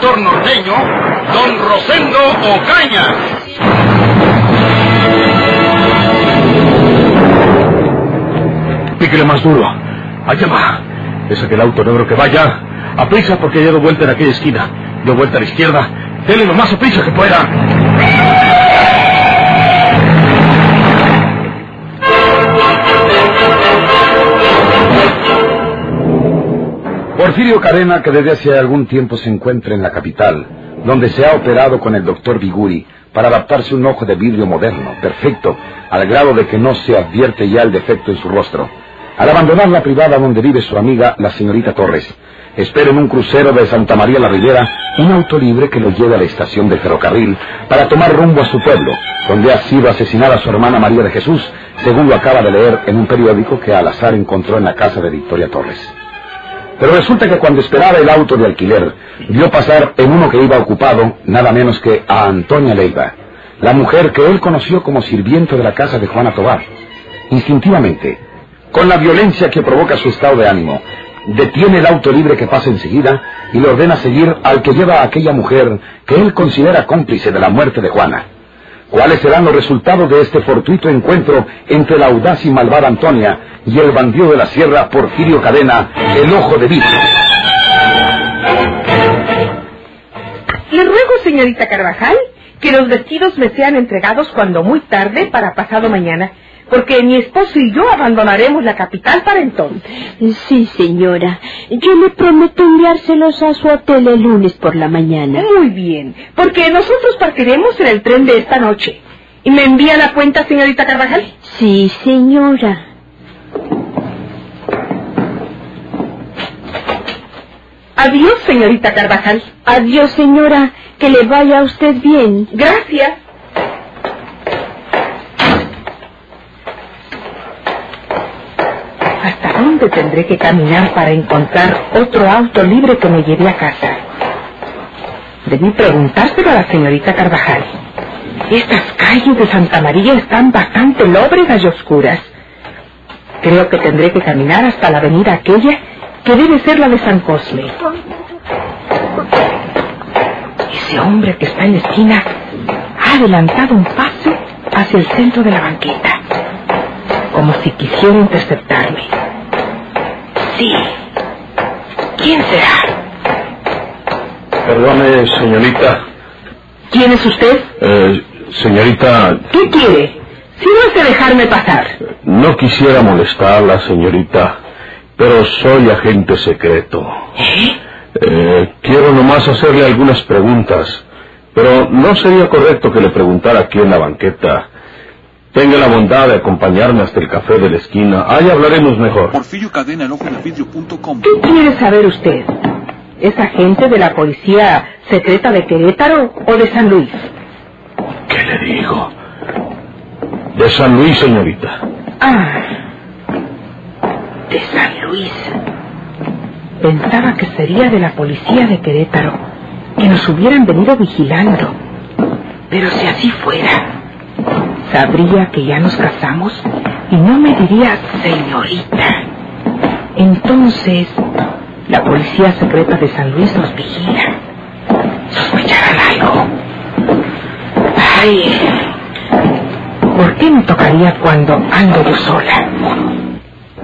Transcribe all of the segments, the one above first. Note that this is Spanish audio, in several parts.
escritor norteño, Don Rosendo Ocaña. Píquele más duro. Allá va. Es aquel auto negro que vaya. A prisa porque ha dado vuelta en aquella esquina. Dio vuelta a la izquierda. Dele lo más a prisa que pueda. Porfirio Cadena, que desde hace algún tiempo se encuentra en la capital, donde se ha operado con el doctor Biguri para adaptarse un ojo de vidrio moderno, perfecto, al grado de que no se advierte ya el defecto en su rostro. Al abandonar la privada donde vive su amiga, la señorita Torres, espera en un crucero de Santa María la Ribera un auto libre que lo lleve a la estación de ferrocarril para tomar rumbo a su pueblo, donde ha sido asesinada su hermana María de Jesús, según lo acaba de leer en un periódico que al azar encontró en la casa de Victoria Torres. Pero resulta que cuando esperaba el auto de alquiler, vio pasar en uno que iba ocupado nada menos que a Antonia Leiva, la mujer que él conoció como sirviente de la casa de Juana Tobar. Instintivamente, con la violencia que provoca su estado de ánimo, detiene el auto libre que pasa enseguida y le ordena seguir al que lleva a aquella mujer que él considera cómplice de la muerte de Juana. ¿Cuáles serán los resultados de este fortuito encuentro entre la audaz y malvada Antonia y el bandido de la sierra Porfirio Cadena, el ojo de vidrio? Le ruego, señorita Carvajal, que los vestidos me sean entregados cuando muy tarde para pasado mañana, porque mi esposo y yo abandonaremos la capital para entonces. Sí, señora. Yo le prometo enviárselos a su hotel el lunes por la mañana. Muy bien, porque nosotros partiremos en el tren de esta noche. ¿Y me envía la cuenta, señorita Carvajal? Sí, señora. Adiós, señorita Carvajal. Adiós, señora. Que le vaya a usted bien. Gracias. ¿Hasta tendré que caminar para encontrar otro auto libre que me lleve a casa? Debí preguntárselo a la señorita Carvajal. Estas calles de Santa María están bastante lóbregas y oscuras. Creo que tendré que caminar hasta la avenida aquella que debe ser la de San Cosme. Ese hombre que está en la esquina ha adelantado un paso hacia el centro de la banqueta, como si quisiera interceptarme. Sí. ¿Quién será? Perdone, señorita. ¿Quién es usted? Eh, señorita, ¿Qué quiere? Si no es de dejarme pasar. no quisiera molestarla, señorita, pero soy agente secreto. ¿Eh? Eh, quiero nomás hacerle algunas preguntas, pero no sería correcto que le preguntara aquí en la banqueta. Tenga la bondad de acompañarme hasta el café de la esquina. Ahí hablaremos mejor. Porfirio Cadena, el ojo de vidrio.com. ¿Qué quiere saber usted? ¿Es agente de la policía secreta de Querétaro o de San Luis? ¿Qué le digo? De San Luis, señorita. Ah, de San Luis. Pensaba que sería de la policía de Querétaro, que nos hubieran venido vigilando. Pero si así fuera, sabría que ya nos casamos y no me diría señorita. Entonces, la policía secreta de San Luis nos vigila. ¿Sospecharán algo? Ay, ¿por qué me tocaría cuando ando yo sola?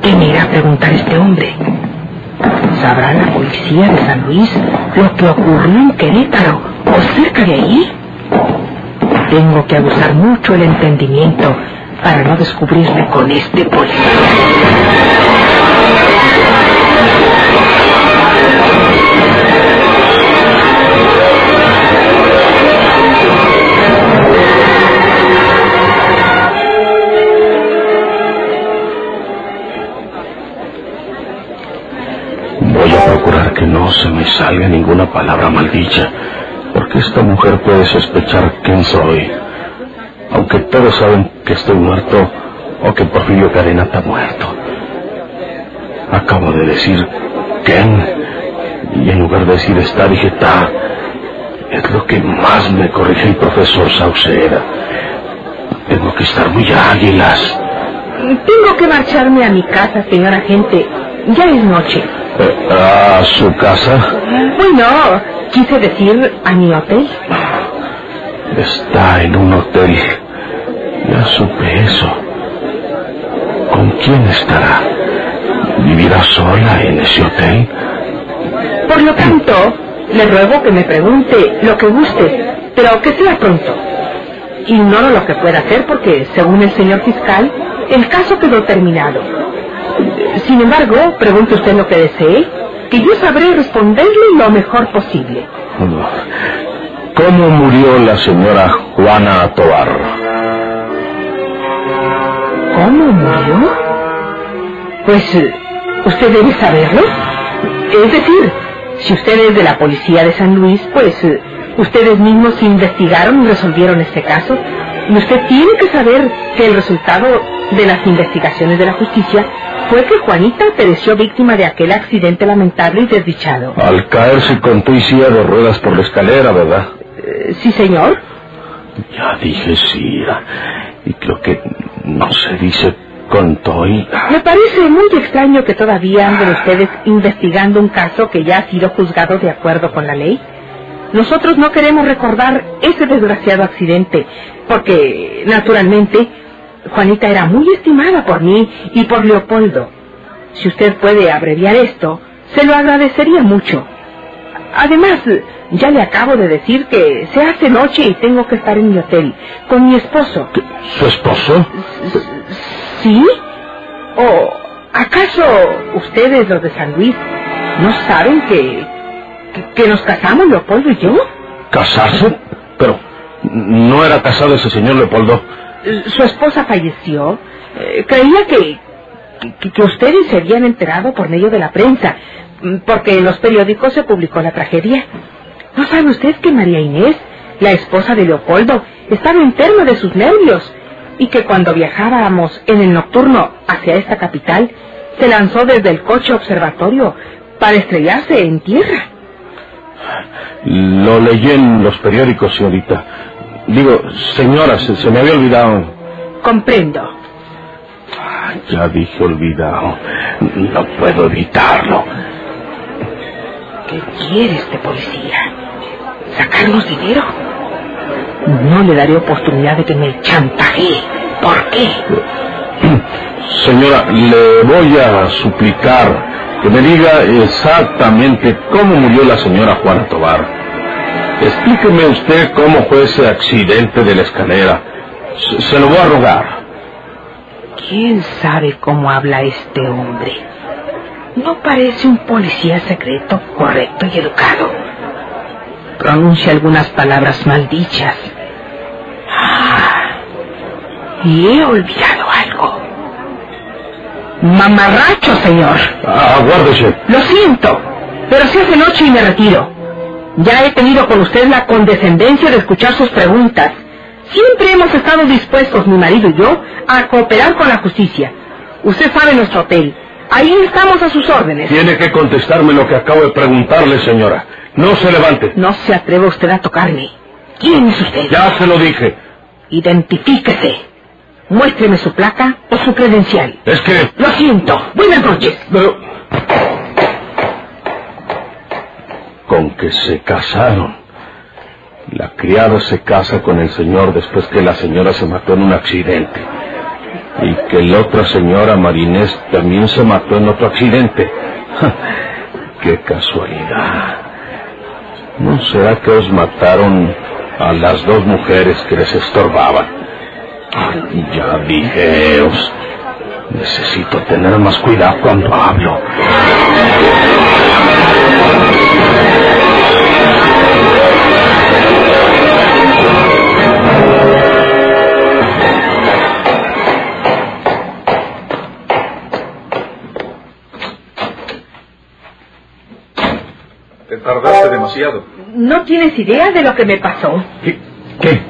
¿Qué me irá a preguntar este hombre? ¿Sabrá la policía de San Luis lo que ocurrió en Querétaro o cerca de allí? Tengo que abusar mucho el entendimiento para no descubrirme con este policía. Voy a procurar que no se me salga ninguna palabra que esta mujer puede sospechar quién soy. Aunque todos saben que estoy muerto o que Porfirio Cadena está muerto. Acabo de decir quién y en lugar de decir está dije está. Es lo que más me corrige el profesor Sauceda. Tengo que estar muy águilas. Tengo que marcharme a mi casa, señor agente. Ya es noche. ¿A su casa? Bueno, quise decir a mi hotel. Está en un hotel. Ya supe eso. ¿Con quién estará? ¿Vivirá sola en ese hotel? Por lo tanto, le ruego que me pregunte lo que guste, pero que sea pronto. Ignoro lo que pueda hacer porque, según el señor fiscal, el caso quedó terminado. Sin embargo, pregunte usted lo que desee, que yo sabré responderle lo mejor posible. ¿Cómo murió la señora Juana Tobar? ¿Cómo murió? Pues, eh, ¿usted debe saberlo? Es decir, si usted es de la policía de San Luis, pues eh, ustedes mismos investigaron y resolvieron este caso. Y usted tiene que saber que el resultado de las investigaciones de la justicia fue que Juanita pereció víctima de aquel accidente lamentable y desdichado. Al caerse con tu y silla de ruedas por la escalera, ¿verdad? Eh, sí, señor. Ya dije sí. Y creo que no se dice con Toy. Me parece muy extraño que todavía anden ustedes investigando un caso que ya ha sido juzgado de acuerdo con la ley. Nosotros no queremos recordar ese desgraciado accidente, porque, naturalmente, Juanita era muy estimada por mí y por Leopoldo. Si usted puede abreviar esto, se lo agradecería mucho. Además, ya le acabo de decir que se hace noche y tengo que estar en mi hotel con mi esposo. ¿Su esposo? ¿Sí? ¿O acaso ustedes, los de San Luis, no saben que, que, que nos casamos, Leopoldo y yo? ¿Casarse? Pero no era casado ese señor Leopoldo. Su esposa falleció. Eh, creía que, que, ustedes se habían enterado por medio de la prensa, mm, porque en los periódicos se publicó la tragedia. ¿No sabe usted que María Inés, la esposa de Leopoldo, estaba enferma de sus nervios y que cuando viajábamos en el nocturno hacia esta capital, se lanzó desde el coche observatorio para estrellarse en tierra? Lo leí en los periódicos, señorita. Digo, señora, se, se me había olvidado. Comprendo. Ya dije olvidado. No puedo evitarlo. ¿Qué quiere este policía? ¿Sacarnos dinero? No le daré oportunidad de que me chantajee. ¿Por qué? Señora, le voy a suplicar que me diga exactamente cómo murió la señora Juana Tobar. Explíqueme usted cómo fue ese accidente de la escalera. Se, se lo voy a rogar. ¿Quién sabe cómo habla este hombre? No parece un policía secreto, correcto y educado. Pronuncia algunas palabras maldichas. Ah, y he olvidado algo. Mamarracho, señor. Ah, aguárdese. Lo siento, pero se hace noche y me retiro. Ya he tenido con usted la condescendencia de escuchar sus preguntas. Siempre hemos estado dispuestos, mi marido y yo, a cooperar con la justicia. Usted sabe nuestro hotel. Ahí estamos a sus órdenes. Tiene que contestarme lo que acabo de preguntarle, señora. No se levante. No se atreva usted a tocarme. ¿Quién es usted? Ya se lo dije. Identifíquese. Muéstreme su placa o su credencial. Es que... Lo siento. Buenas noches. Pero... Con que se casaron. La criada se casa con el señor después que la señora se mató en un accidente. Y que la otra señora Marinés también se mató en otro accidente. ¡Qué casualidad! ¿No será que os mataron a las dos mujeres que les estorbaban? Ya dije, os necesito tener más cuidado cuando hablo. Te tardaste demasiado. No tienes idea de lo que me pasó. ¿Qué? ¿Qué?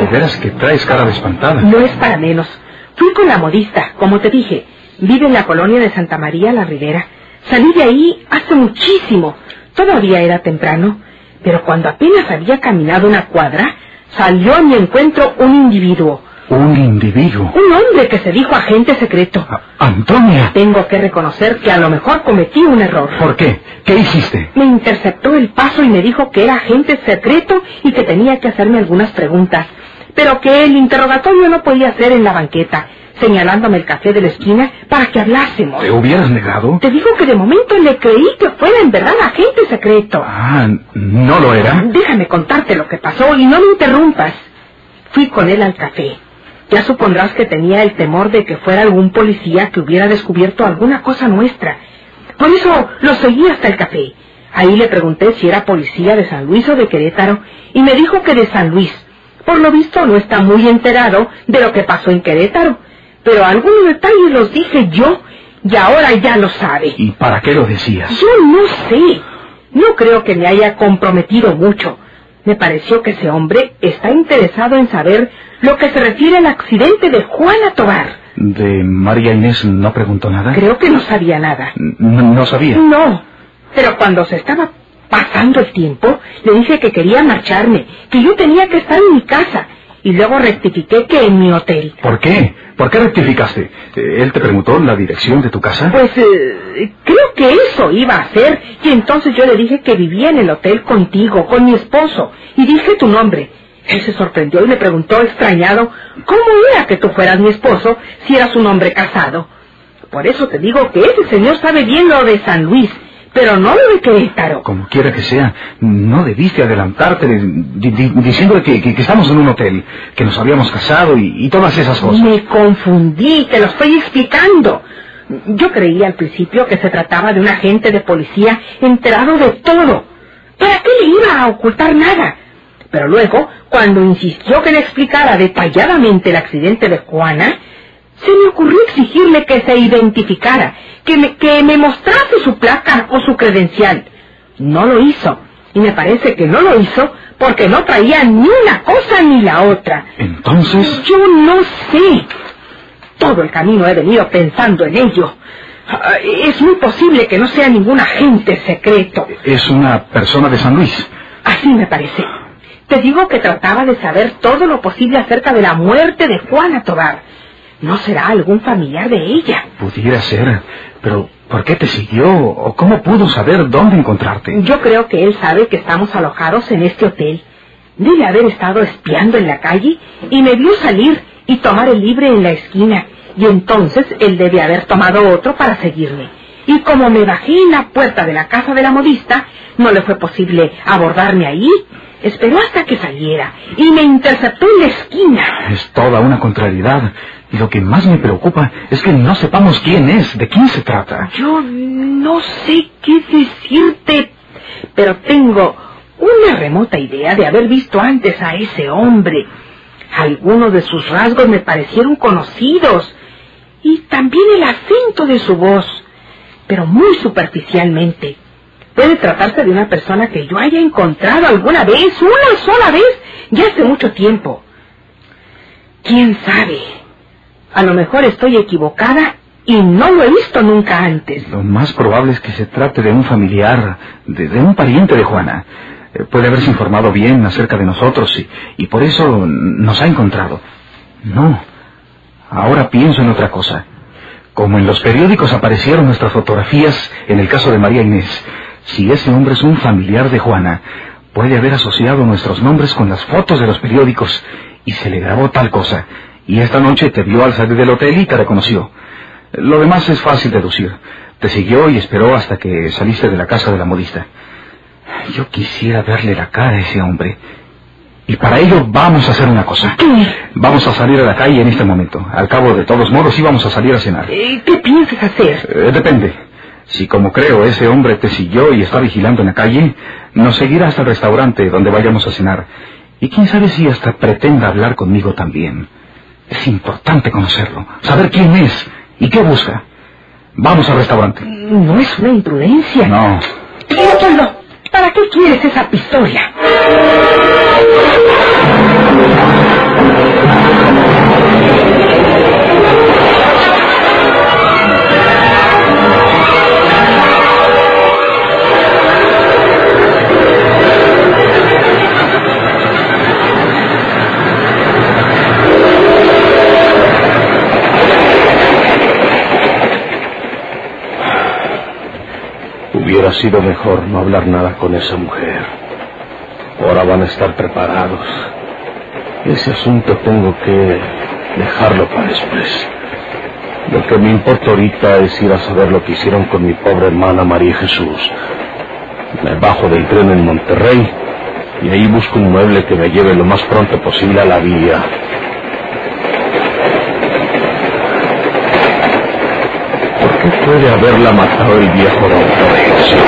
¿De veras que traes cara de espantada? No es para menos. Fui con la modista, como te dije. Vive en la colonia de Santa María la Ribera. Salí de ahí hace muchísimo. Todavía era temprano. Pero cuando apenas había caminado una cuadra, salió a mi encuentro un individuo. Un individuo. Un hombre que se dijo agente secreto. A- Antonia. Tengo que reconocer que a lo mejor cometí un error. ¿Por qué? ¿Qué hiciste? Me interceptó el paso y me dijo que era agente secreto y que tenía que hacerme algunas preguntas, pero que el interrogatorio no podía ser en la banqueta, señalándome el café de la esquina para que hablásemos. ¿Te hubieras negado? Te digo que de momento le creí que fuera en verdad agente secreto. Ah, ¿no lo era? Déjame contarte lo que pasó y no me interrumpas. Fui con él al café. Ya supondrás que tenía el temor de que fuera algún policía que hubiera descubierto alguna cosa nuestra. Por eso lo seguí hasta el café. Ahí le pregunté si era policía de San Luis o de Querétaro y me dijo que de San Luis. Por lo visto no está muy enterado de lo que pasó en Querétaro, pero algunos detalles los dije yo y ahora ya lo sabe. ¿Y para qué lo decías? Yo no sé. No creo que me haya comprometido mucho. Me pareció que ese hombre está interesado en saber lo que se refiere al accidente de Juana Tobar. ¿De María Inés no preguntó nada? Creo que no sabía nada. No, no sabía. No. Pero cuando se estaba pasando el tiempo, le dije que quería marcharme, que yo tenía que estar en mi casa. Y luego rectifiqué que en mi hotel. ¿Por qué? ¿Por qué rectificaste? Eh, ¿Él te preguntó la dirección de tu casa? Pues eh, creo que eso iba a hacer. Y entonces yo le dije que vivía en el hotel contigo, con mi esposo. Y dije tu nombre. Él se sorprendió y me preguntó extrañado, ¿cómo era que tú fueras mi esposo si eras un hombre casado? Por eso te digo que ese señor sabe bien lo de San Luis, pero no lo de Querétaro. Como quiera que sea, no debiste adelantarte de- di- di- diciéndole que, que- que estamos en un hotel, que nos habíamos casado y, y todas esas cosas. Me confundí, te lo estoy explicando. Yo creía al principio que se trataba de un agente de policía enterado de todo. ¿Para qué le iba a ocultar nada? Pero luego, cuando insistió que le explicara detalladamente el accidente de Juana, se me ocurrió exigirle que se identificara, que me, que me mostrase su placa o su credencial. No lo hizo, y me parece que no lo hizo porque no traía ni una cosa ni la otra. Entonces, Yo no sé. Todo el camino he venido pensando en ello. Ah, Es muy posible que no sea ningún agente secreto. es una persona de San Luis. Así me parece. Te digo que trataba de saber todo lo posible acerca de la muerte de Juana Tobar. ¿No será algún familiar de ella? Pudiera ser, pero ¿por qué te siguió? ¿O cómo pudo saber dónde encontrarte? Yo creo que él sabe que estamos alojados en este hotel. Debe haber estado espiando en la calle y me vio salir y tomar el libre en la esquina. Y entonces él debe haber tomado otro para seguirme. Y como me bajé en la puerta de la casa de la modista, no le fue posible abordarme ahí. Esperó hasta que saliera y me interceptó en la esquina. Es toda una contrariedad. Lo que más me preocupa es que no sepamos quién es, de quién se trata. Yo no sé qué decirte, pero tengo una remota idea de haber visto antes a ese hombre. Algunos de sus rasgos me parecieron conocidos y también el acento de su voz, pero muy superficialmente. Puede tratarse de una persona que yo haya encontrado alguna vez, una sola vez, ya hace mucho tiempo. ¿Quién sabe? A lo mejor estoy equivocada y no lo he visto nunca antes. Lo más probable es que se trate de un familiar, de, un pariente de Juana. Eh, Puede haberse informado bien acerca de nosotros y, y por eso nos ha encontrado. No. Ahora pienso en otra cosa. Como en los periódicos aparecieron nuestras fotografías en el caso de María Inés, si ese hombre es un familiar de Juana, puede haber asociado nuestros nombres con las fotos de los periódicos y se le grabó tal cosa. Y esta noche te vio al salir del hotel y te reconoció. Lo demás es fácil deducir. Te siguió y esperó hasta que saliste de la casa de la modista. Yo quisiera verle la cara a ese hombre. Y para ello vamos a hacer una cosa. Vamos a salir a la calle en este momento. Al cabo de todos modos íbamos a salir a cenar. ¿Qué piensas hacer? Eh, depende. Si como creo ese hombre te siguió y está vigilando en la calle, nos seguirá hasta el restaurante donde vayamos a cenar. Y quién sabe si hasta pretenda hablar conmigo también. Es importante conocerlo, saber quién es y qué busca. Vamos al restaurante. No es una imprudencia. No. Leopoldo, ¿Para qué quieres esa pistola? Hubiera sido mejor no hablar nada con esa mujer. Ahora van a estar preparados. Ese asunto tengo que dejarlo para después. Lo que me importa ahorita es ir a saber lo que hicieron con mi pobre hermana María Jesús. Me bajo del tren en Monterrey y ahí busco un mueble que me lleve lo más pronto posible a la villa. ¿Por qué puede haberla matado el viejo Florencio?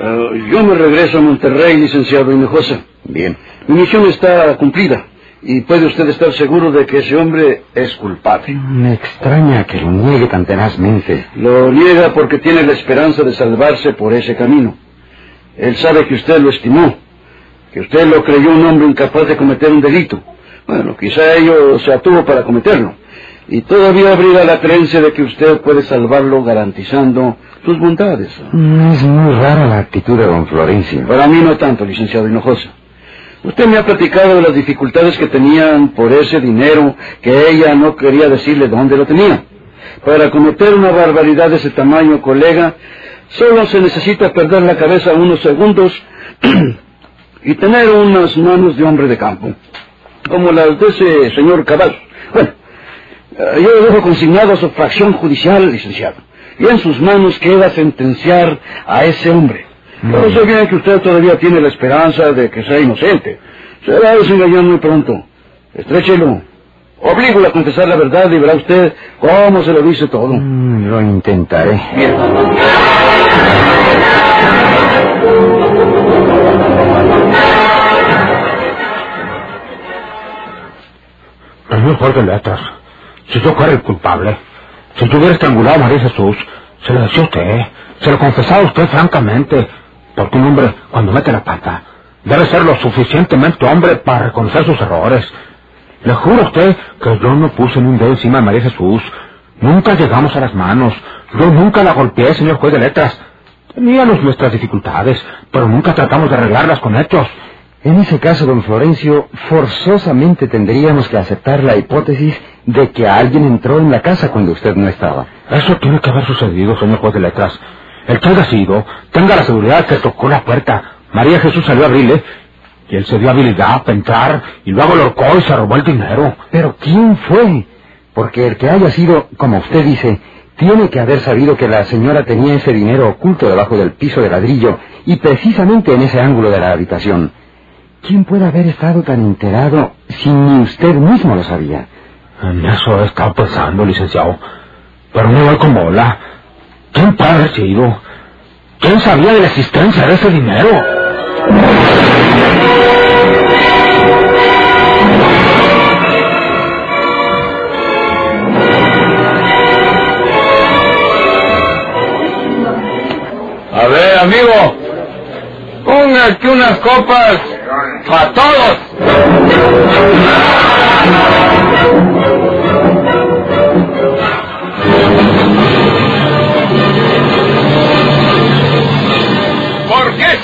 Eh, yo me regreso a Monterrey, licenciado Hinojosa. Bien. Mi misión está cumplida y puede usted estar seguro de que ese hombre es culpable. Me extraña que lo niegue tan tenazmente. Lo niega porque tiene la esperanza de salvarse por ese camino. Él sabe que usted lo estimó, que usted lo creyó un hombre incapaz de cometer un delito. Bueno, quizá ello se atuvo para cometerlo. Y todavía abriga la creencia de que usted puede salvarlo garantizando sus bondades. Es muy rara la actitud de don Florencio. Para mí no tanto, licenciado Hinojosa. Usted me ha platicado de las dificultades que tenían por ese dinero que ella no quería decirle dónde lo tenía. Para cometer una barbaridad de ese tamaño, colega, solo se necesita perder la cabeza unos segundos y tener unas manos de hombre de campo, como las de ese señor Cabal. Bueno, eh, yo lo dejo consignado a su fracción judicial, licenciado, y en sus manos queda sentenciar a ese hombre. Pero sé bien que usted todavía tiene la esperanza de que sea inocente. Será desengañado muy pronto. Estréchelo. Oblígalo a confesar la verdad y verá usted cómo se lo dice todo. Mm, lo intentaré. Bien. Señor juez de letras, si yo fuera el culpable, si yo hubiera estrangulado a María Jesús, se lo decía a usted, se lo confesaba a usted francamente, porque un hombre, cuando mete la pata, debe ser lo suficientemente hombre para reconocer sus errores. Le juro a usted que yo no puse ni un dedo encima de María Jesús. Nunca llegamos a las manos. Yo nunca la golpeé, señor juez de letras. Teníamos nuestras dificultades, pero nunca tratamos de arreglarlas con hechos. En ese caso, don Florencio, forzosamente tendríamos que aceptar la hipótesis de que alguien entró en la casa cuando usted no estaba. Eso tiene que haber sucedido, señor juez de letras. El que haya sido, tenga la seguridad que tocó la puerta. María Jesús salió a abrirle y él se dio habilidad para entrar y luego lo horcó y se robó el dinero. Pero ¿quién fue? Porque el que haya sido, como usted dice, tiene que haber sabido que la señora tenía ese dinero oculto debajo del piso de ladrillo y precisamente en ese ángulo de la habitación. ¿Quién puede haber estado tan enterado si ni usted mismo lo sabía? En eso estado pensando, licenciado. Pero no voy con bola. ¿Quién puede haber sido? ¿Quién sabía de la existencia de ese dinero? A ver, amigo, ponga aquí unas copas para todos.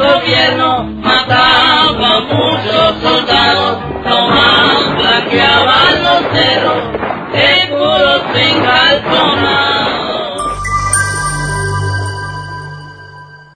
gobierno mataba muchos.